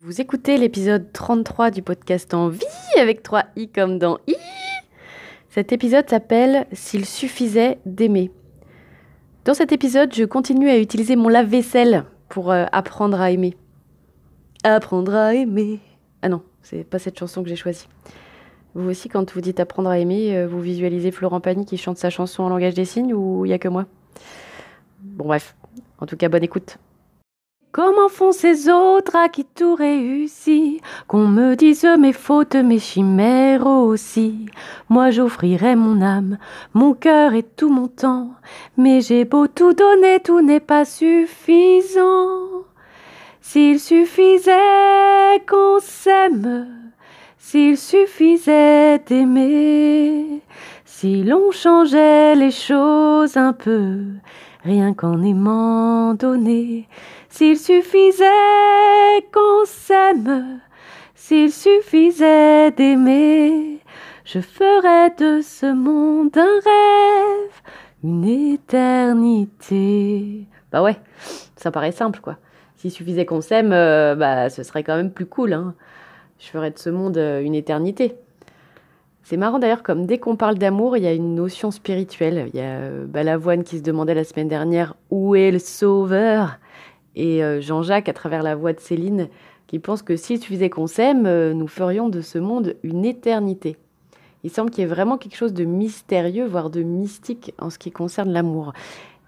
Vous écoutez l'épisode 33 du podcast Envie avec 3 i comme dans i. Cet épisode s'appelle S'il suffisait d'aimer. Dans cet épisode, je continue à utiliser mon lave-vaisselle pour euh, apprendre à aimer. Apprendre à aimer. Ah non, c'est pas cette chanson que j'ai choisie. Vous aussi, quand vous dites apprendre à aimer, euh, vous visualisez Florent Pagny qui chante sa chanson en langage des signes ou il y a que moi? Bon bref, en tout cas bonne écoute. Comment font ces autres à qui tout réussit? Qu'on me dise mes fautes, mes chimères aussi. Moi j'offrirai mon âme, mon cœur et tout mon temps. Mais j'ai beau tout donner, tout n'est pas suffisant. S'il suffisait qu'on s'aime, s'il suffisait d'aimer, si l'on changeait les choses un peu, rien qu'en aimant donner. S'il suffisait qu'on s'aime, s'il suffisait d'aimer, je ferais de ce monde un rêve, une éternité. Bah ouais, ça paraît simple quoi. S'il suffisait qu'on s'aime, euh, bah ce serait quand même plus cool. Hein. Je ferais de ce monde euh, une éternité. C'est marrant d'ailleurs, comme dès qu'on parle d'amour, il y a une notion spirituelle. Il y a euh, Balavoine qui se demandait la semaine dernière où est le sauveur? Et euh, Jean-Jacques, à travers la voix de Céline, qui pense que s'il suffisait qu'on s'aime, euh, nous ferions de ce monde une éternité. Il semble qu'il y ait vraiment quelque chose de mystérieux, voire de mystique en ce qui concerne l'amour.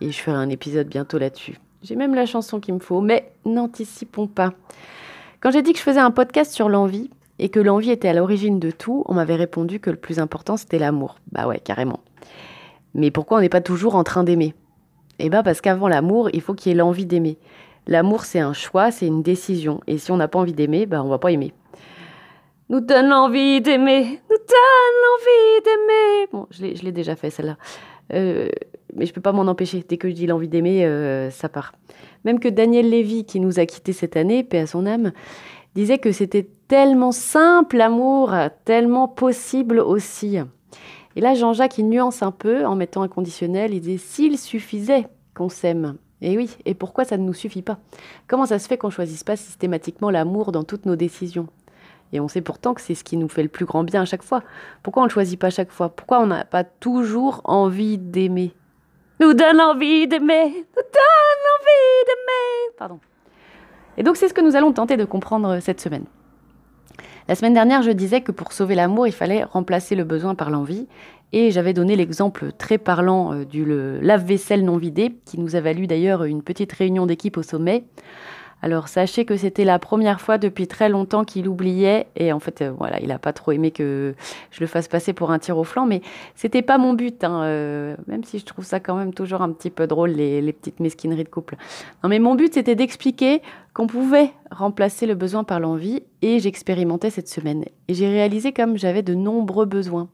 Et je ferai un épisode bientôt là-dessus. J'ai même la chanson qu'il me faut, mais n'anticipons pas. Quand j'ai dit que je faisais un podcast sur l'envie, et que l'envie était à l'origine de tout, on m'avait répondu que le plus important c'était l'amour. Bah ouais, carrément. Mais pourquoi on n'est pas toujours en train d'aimer? Eh bien parce qu'avant l'amour, il faut qu'il y ait l'envie d'aimer. L'amour c'est un choix, c'est une décision. Et si on n'a pas envie d'aimer, bah on va pas aimer. Nous donne l'envie d'aimer, nous donne l'envie d'aimer. Bon, je l'ai déjà fait celle-là. Euh, mais je peux pas m'en empêcher. Dès que je dis l'envie d'aimer, euh, ça part. Même que Daniel Lévy, qui nous a quittés cette année, paix à son âme, disait que c'était tellement simple l'amour, tellement possible aussi. Et là, Jean-Jacques, il nuance un peu en mettant un conditionnel. Il dit s'il suffisait qu'on s'aime. Et oui, et pourquoi ça ne nous suffit pas? Comment ça se fait qu'on choisisse pas systématiquement l'amour dans toutes nos décisions? Et on sait pourtant que c'est ce qui nous fait le plus grand bien à chaque fois. Pourquoi on ne choisit pas à chaque fois? Pourquoi on n'a pas toujours envie d'aimer? Nous donne envie d'aimer Nous donne envie d'aimer Pardon. Et donc c'est ce que nous allons tenter de comprendre cette semaine. La semaine dernière, je disais que pour sauver l'amour, il fallait remplacer le besoin par l'envie. Et j'avais donné l'exemple très parlant euh, du lave-vaisselle non vidé, qui nous a valu d'ailleurs une petite réunion d'équipe au sommet. Alors sachez que c'était la première fois depuis très longtemps qu'il oubliait et en fait euh, voilà il n'a pas trop aimé que je le fasse passer pour un tir au flanc mais c'était pas mon but hein, euh, même si je trouve ça quand même toujours un petit peu drôle les, les petites mesquineries de couple. Non mais mon but c'était d'expliquer qu'on pouvait remplacer le besoin par l'envie et j'expérimentais cette semaine et j'ai réalisé comme j'avais de nombreux besoins.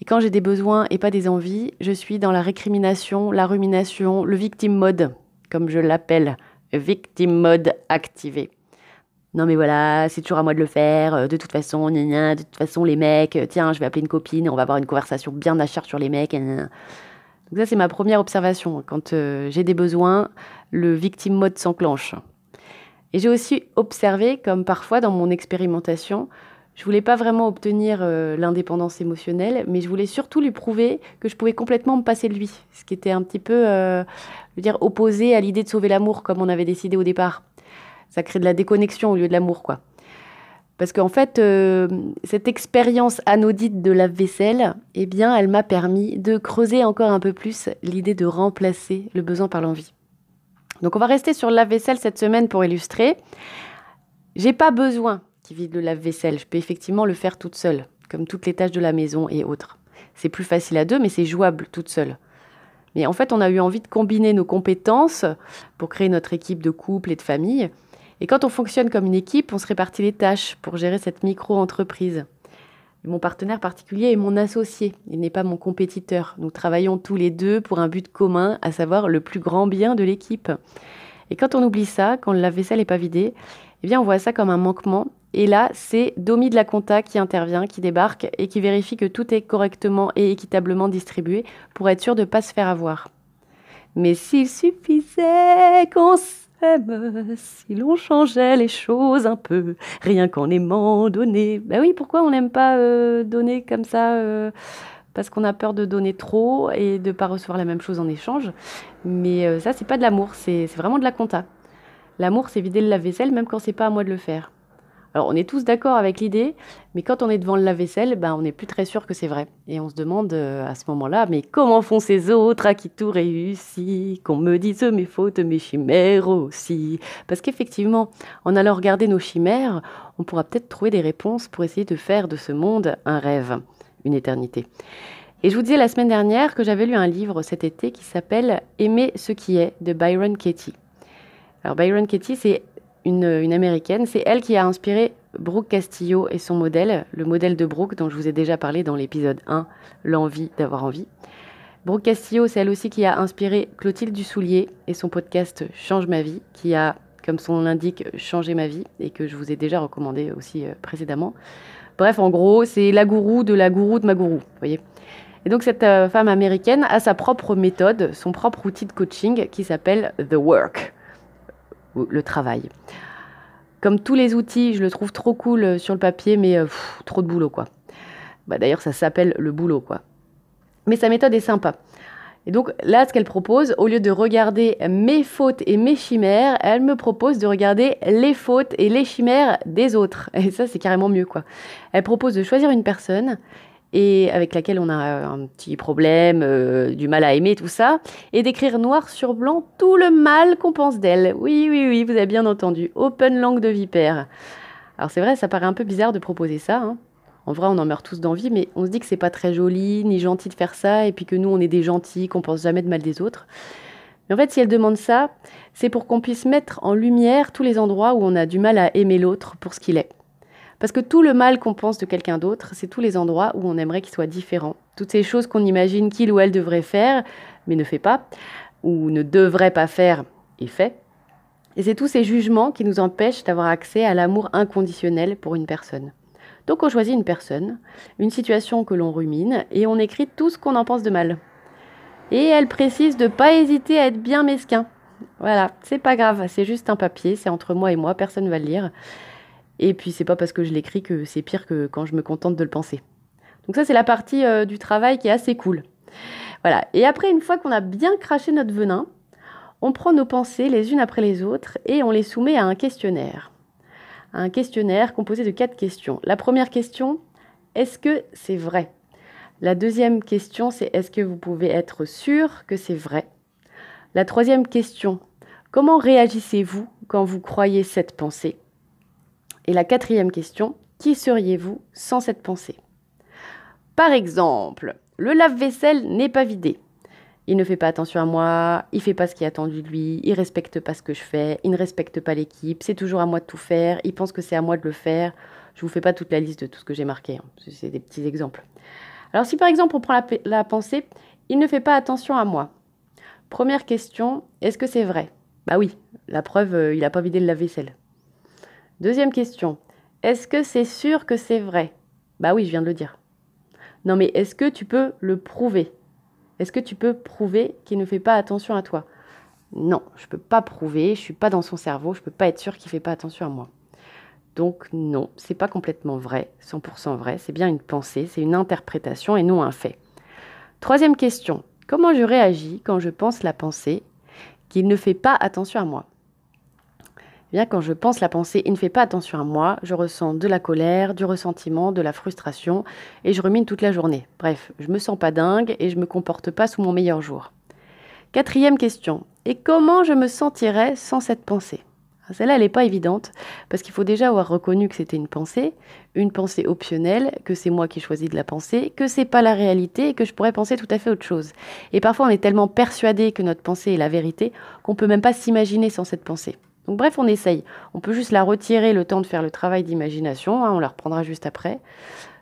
Et quand j'ai des besoins et pas des envies, je suis dans la récrimination, la rumination, le victim mode, comme je l'appelle victim mode activé. Non mais voilà, c'est toujours à moi de le faire. Euh, de toute façon, gna de toute façon, les mecs, euh, tiens, je vais appeler une copine, on va avoir une conversation bien acharne sur les mecs. Donc ça, c'est ma première observation. Quand euh, j'ai des besoins, le victim mode s'enclenche. Et j'ai aussi observé, comme parfois dans mon expérimentation, je voulais pas vraiment obtenir l'indépendance émotionnelle, mais je voulais surtout lui prouver que je pouvais complètement me passer de lui, ce qui était un petit peu veux dire, opposé à l'idée de sauver l'amour, comme on avait décidé au départ. Ça crée de la déconnexion au lieu de l'amour, quoi. Parce qu'en fait, euh, cette expérience anodite de la vaisselle, eh bien, elle m'a permis de creuser encore un peu plus l'idée de remplacer le besoin par l'envie. Donc, on va rester sur la vaisselle cette semaine pour illustrer. J'ai pas besoin qu'il vide le lave-vaisselle. Je peux effectivement le faire toute seule, comme toutes les tâches de la maison et autres. C'est plus facile à deux, mais c'est jouable toute seule. Mais en fait, on a eu envie de combiner nos compétences pour créer notre équipe de couple et de famille. Et quand on fonctionne comme une équipe, on se répartit les tâches pour gérer cette micro-entreprise. Mon partenaire particulier est mon associé, il n'est pas mon compétiteur. Nous travaillons tous les deux pour un but commun, à savoir le plus grand bien de l'équipe. Et quand on oublie ça, quand le lave-vaisselle n'est pas vidé, eh bien on voit ça comme un manquement. Et là, c'est Domi de la compta qui intervient, qui débarque et qui vérifie que tout est correctement et équitablement distribué pour être sûr de ne pas se faire avoir. Mais s'il suffisait qu'on s'aime, si l'on changeait les choses un peu, rien qu'en aimant donner. Ben oui, pourquoi on n'aime pas euh, donner comme ça euh, parce qu'on a peur de donner trop et de ne pas recevoir la même chose en échange. Mais euh, ça, c'est pas de l'amour, c'est vraiment de la compta. L'amour, c'est vider le lave-vaisselle, même quand c'est pas à moi de le faire. Alors, on est tous d'accord avec l'idée, mais quand on est devant le lave-vaisselle, ben, on n'est plus très sûr que c'est vrai. Et on se demande euh, à ce moment-là, mais comment font ces autres à qui tout réussit? Qu'on me dise mes fautes, mes chimères aussi. Parce qu'effectivement, en allant regarder nos chimères, on pourra peut-être trouver des réponses pour essayer de faire de ce monde un rêve, une éternité. Et je vous disais la semaine dernière que j'avais lu un livre cet été qui s'appelle Aimer ce qui est de Byron Katie. Alors Byron Katie, c'est une, américaine. C'est elle qui a inspiré Brooke Castillo et son modèle, le modèle de Brooke dont je vous ai déjà parlé dans l'épisode 1, L'envie d'avoir envie. Brooke Castillo, c'est elle aussi qui a inspiré Clotilde Dussoulier et son podcast Change ma vie, qui a, comme son nom l'indique, changé ma vie et que je vous ai déjà recommandé aussi euh, précédemment. Bref, en gros, c'est la gourou de la gourou de ma gourou, voyez. Et donc cette euh, femme américaine a sa propre méthode, son propre outil de coaching qui s'appelle The Work le travail. Comme tous les outils, je le trouve trop cool euh, sur le papier, mais euh, trop de boulot, quoi. Bah, D'ailleurs, ça s'appelle le boulot, quoi. Mais sa méthode est sympa. Et donc là, ce qu'elle propose, au lieu de regarder mes fautes et mes chimères, elle me propose de regarder les fautes et les chimères des autres. Et ça, c'est carrément mieux, quoi. Elle propose de choisir une personne et avec laquelle on a un petit problème, euh, du mal à aimer, tout ça, et d'écrire noir sur blanc tout le mal qu'on pense d'elle. Oui, oui, oui, vous avez bien entendu. Open langue de vipère. Alors c'est vrai, ça paraît un peu bizarre de proposer ça. Hein. En vrai, on en meurt tous d'envie, mais on se dit que c'est pas très joli ni gentil de faire ça, et puis que nous, on est des gentils, qu'on pense jamais de mal des autres. Mais en fait, si elle demande ça, c'est pour qu'on puisse mettre en lumière tous les endroits où on a du mal à aimer l'autre pour ce qu'il est. Parce que tout le mal qu'on pense de quelqu'un d'autre, c'est tous les endroits où on aimerait qu'il soit différent. Toutes ces choses qu'on imagine qu'il ou elle devrait faire, mais ne fait pas, ou ne devrait pas faire et fait. Et c'est tous ces jugements qui nous empêchent d'avoir accès à l'amour inconditionnel pour une personne. Donc on choisit une personne, une situation que l'on rumine, et on écrit tout ce qu'on en pense de mal. Et elle précise de ne pas hésiter à être bien mesquin. Voilà, c'est pas grave, c'est juste un papier, c'est entre moi et moi, personne ne va le lire. Et puis c'est pas parce que je l'écris que c'est pire que quand je me contente de le penser. Donc ça c'est la partie euh, du travail qui est assez cool. Voilà. Et après une fois qu'on a bien craché notre venin, on prend nos pensées les unes après les autres et on les soumet à un questionnaire. Un questionnaire composé de quatre questions. La première question, est-ce que c'est vrai? La deuxième question, c'est est-ce que vous pouvez être sûr que c'est vrai? La troisième question, comment réagissez-vous quand vous croyez cette pensée? Et la quatrième question, qui seriez-vous sans cette pensée? Par exemple, le lave-vaisselle n'est pas vidé. Il ne fait pas attention à moi, il fait pas ce qui est attendu de lui, il respecte pas ce que je fais, il ne respecte pas l'équipe, c'est toujours à moi de tout faire, il pense que c'est à moi de le faire. Je vous fais pas toute la liste de tout ce que j'ai marqué, hein. c'est des petits exemples. Alors si par exemple on prend la, la pensée, il ne fait pas attention à moi. Première question, est-ce que c'est vrai? Bah oui, la preuve, euh, il n'a pas vidé le lave-vaisselle. Deuxième question. Est-ce que c'est sûr que c'est vrai? Bah oui, je viens de le dire. Non, mais est-ce que tu peux le prouver? Est-ce que tu peux prouver qu'il ne fait pas attention à toi? Non, je ne peux pas prouver, je ne suis pas dans son cerveau, je ne peux pas être sûr qu'il ne fait pas attention à moi. Donc non, c'est pas complètement vrai, 100% vrai, c'est bien une pensée, c'est une interprétation et non un fait. Troisième question. Comment je réagis quand je pense la pensée qu'il ne fait pas attention à moi? Bien, quand je pense la pensée, il ne fait pas attention à moi, je ressens de la colère, du ressentiment, de la frustration, et je rumine toute la journée. Bref, je me sens pas dingue et je me comporte pas sous mon meilleur jour. Quatrième question. Et comment je me sentirais sans cette pensée? Ah, Celle-là, elle n'est pas évidente, parce qu'il faut déjà avoir reconnu que c'était une pensée, une pensée optionnelle, que c'est moi qui choisis de la penser, que c'est pas la réalité et que je pourrais penser tout à fait autre chose. Et parfois, on est tellement persuadé que notre pensée est la vérité qu'on peut même pas s'imaginer sans cette pensée. Donc bref, on essaye. On peut juste la retirer le temps de faire le travail d'imagination, hein, on la reprendra juste après.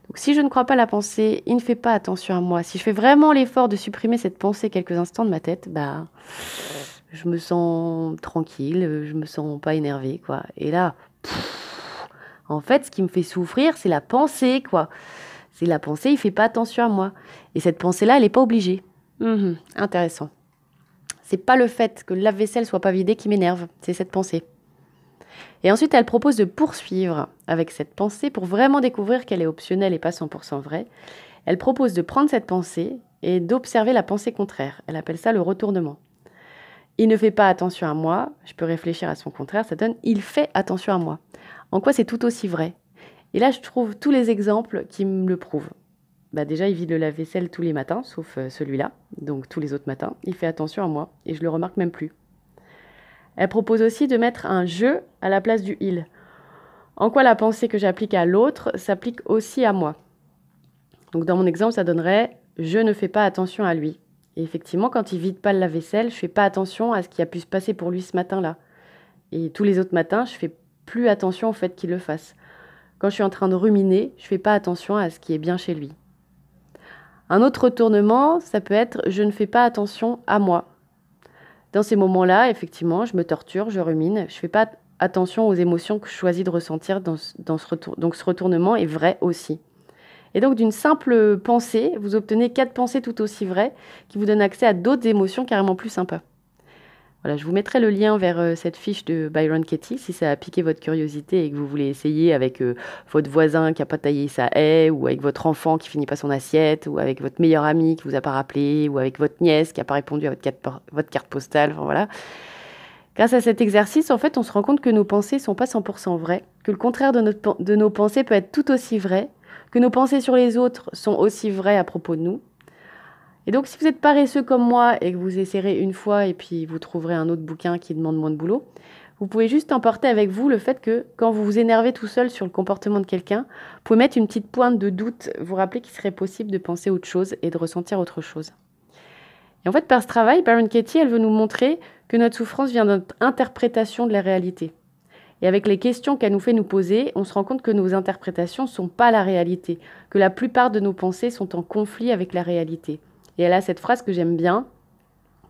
Donc si je ne crois pas la pensée, il ne fait pas attention à moi. Si je fais vraiment l'effort de supprimer cette pensée quelques instants de ma tête, bah je me sens tranquille, je me sens pas énervée, quoi. Et là, en fait, ce qui me fait souffrir, c'est la pensée, quoi. C'est la pensée, il fait pas attention à moi. Et cette pensée-là, elle n'est pas obligée. Mhm, intéressant. C'est pas le fait que le lave-vaisselle soit pas vidé qui m'énerve, c'est cette pensée. Et ensuite, elle propose de poursuivre avec cette pensée pour vraiment découvrir qu'elle est optionnelle et pas 100% vraie. Elle propose de prendre cette pensée et d'observer la pensée contraire. Elle appelle ça le retournement. Il ne fait pas attention à moi, je peux réfléchir à son contraire, ça donne il fait attention à moi. En quoi c'est tout aussi vrai? Et là, je trouve tous les exemples qui me le prouvent. Bah déjà, il vide le lave-vaisselle tous les matins, sauf euh, celui-là, donc tous les autres matins. Il fait attention à moi et je le remarque même plus. Elle propose aussi de mettre un je à la place du il. En quoi la pensée que j'applique à l'autre s'applique aussi à moi? Donc dans mon exemple, ça donnerait je ne fais pas attention à lui. Et effectivement, quand il vide pas le lave-vaisselle, je fais pas attention à ce qui a pu se passer pour lui ce matin-là. Et tous les autres matins, je fais plus attention au fait qu'il le fasse. Quand je suis en train de ruminer, je fais pas attention à ce qui est bien chez lui. Un autre retournement, ça peut être je ne fais pas attention à moi. Dans ces moments-là, effectivement, je me torture, je rumine, je ne fais pas attention aux émotions que je choisis de ressentir dans, ce retour. Donc ce retournement est vrai aussi. Et donc d'une simple pensée, vous obtenez quatre pensées tout aussi vraies qui vous donnent accès à d'autres émotions carrément plus sympas je vous mettrai le lien vers euh, cette fiche de Byron Katie si ça a piqué votre curiosité et que vous voulez essayer avec euh, votre voisin qui n'a pas taillé sa haie, ou avec votre enfant qui finit pas son assiette, ou avec votre meilleur ami qui vous a pas rappelé, ou avec votre nièce qui n'a pas répondu à votre carte, postale. voilà. Grâce à cet exercice, en fait, on se rend compte que nos pensées sont pas 100% vraies, que le contraire de, de nos pensées peut être tout aussi vrai, que nos pensées sur les autres sont aussi vraies à propos de nous, et donc, si vous êtes paresseux comme moi et que vous essayerez une fois et puis vous trouverez un autre bouquin qui demande moins de boulot, vous pouvez juste emporter avec vous le fait que quand vous vous énervez tout seul sur le comportement de quelqu'un, vous pouvez mettre une petite pointe de doute, vous rappeler qu'il serait possible de penser autre chose et de ressentir autre chose. Et en fait, par ce travail, Baron Katie, elle veut nous montrer que notre souffrance vient de notre interprétation de la réalité. Et avec les questions qu'elle nous fait nous poser, on se rend compte que nos interprétations ne sont pas la réalité, que la plupart de nos pensées sont en conflit avec la réalité. Et elle a cette phrase que j'aime bien.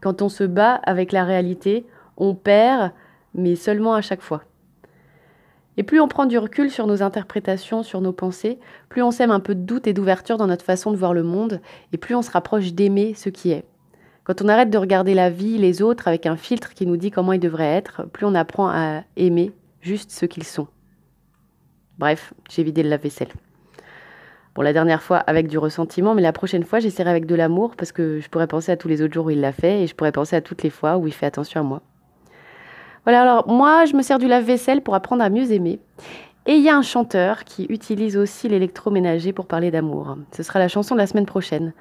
Quand on se bat avec la réalité, on perd, mais seulement à chaque fois. Et plus on prend du recul sur nos interprétations, sur nos pensées, plus on sème un peu de doute et d'ouverture dans notre façon de voir le monde, et plus on se rapproche d'aimer ce qui est. Quand on arrête de regarder la vie, les autres, avec un filtre qui nous dit comment ils devraient être, plus on apprend à aimer juste ce qu'ils sont. Bref, j'ai vidé le lave-vaisselle. Bon, la dernière fois avec du ressentiment, mais la prochaine fois, j'essaierai avec de l'amour parce que je pourrais penser à tous les autres jours où il l'a fait et je pourrais penser à toutes les fois où il fait attention à moi. Voilà, alors moi, je me sers du lave-vaisselle pour apprendre à mieux aimer. Et il y a un chanteur qui utilise aussi l'électroménager pour parler d'amour. Ce sera la chanson de la semaine prochaine.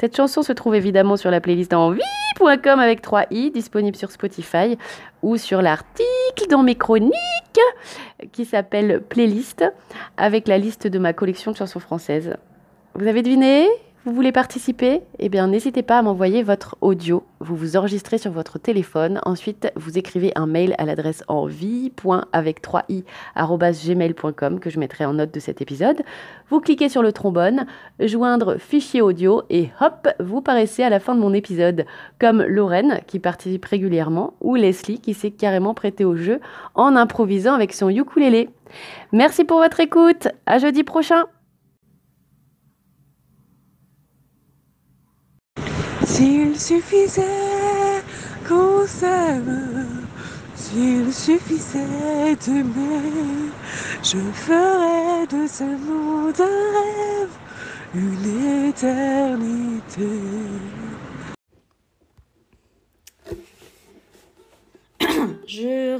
Cette chanson se trouve évidemment sur la playlist en vie.com avec 3 i, disponible sur Spotify, ou sur l'article dans mes chroniques qui s'appelle Playlist, avec la liste de ma collection de chansons françaises. Vous avez deviné? Vous voulez participer Eh bien, n'hésitez pas à m'envoyer votre audio. Vous vous enregistrez sur votre téléphone. Ensuite, vous écrivez un mail à l'adresse envie.avec3i.gmail.com que je mettrai en note de cet épisode. Vous cliquez sur le trombone, joindre fichier audio et hop, vous paraissez à la fin de mon épisode. Comme Lorraine qui participe régulièrement ou Leslie qui s'est carrément prêtée au jeu en improvisant avec son ukulélé. Merci pour votre écoute. À jeudi prochain. S'il suffisait qu'on s'aime, s'il suffisait d'aimer, je ferais de ce monde un rêve, une éternité. Je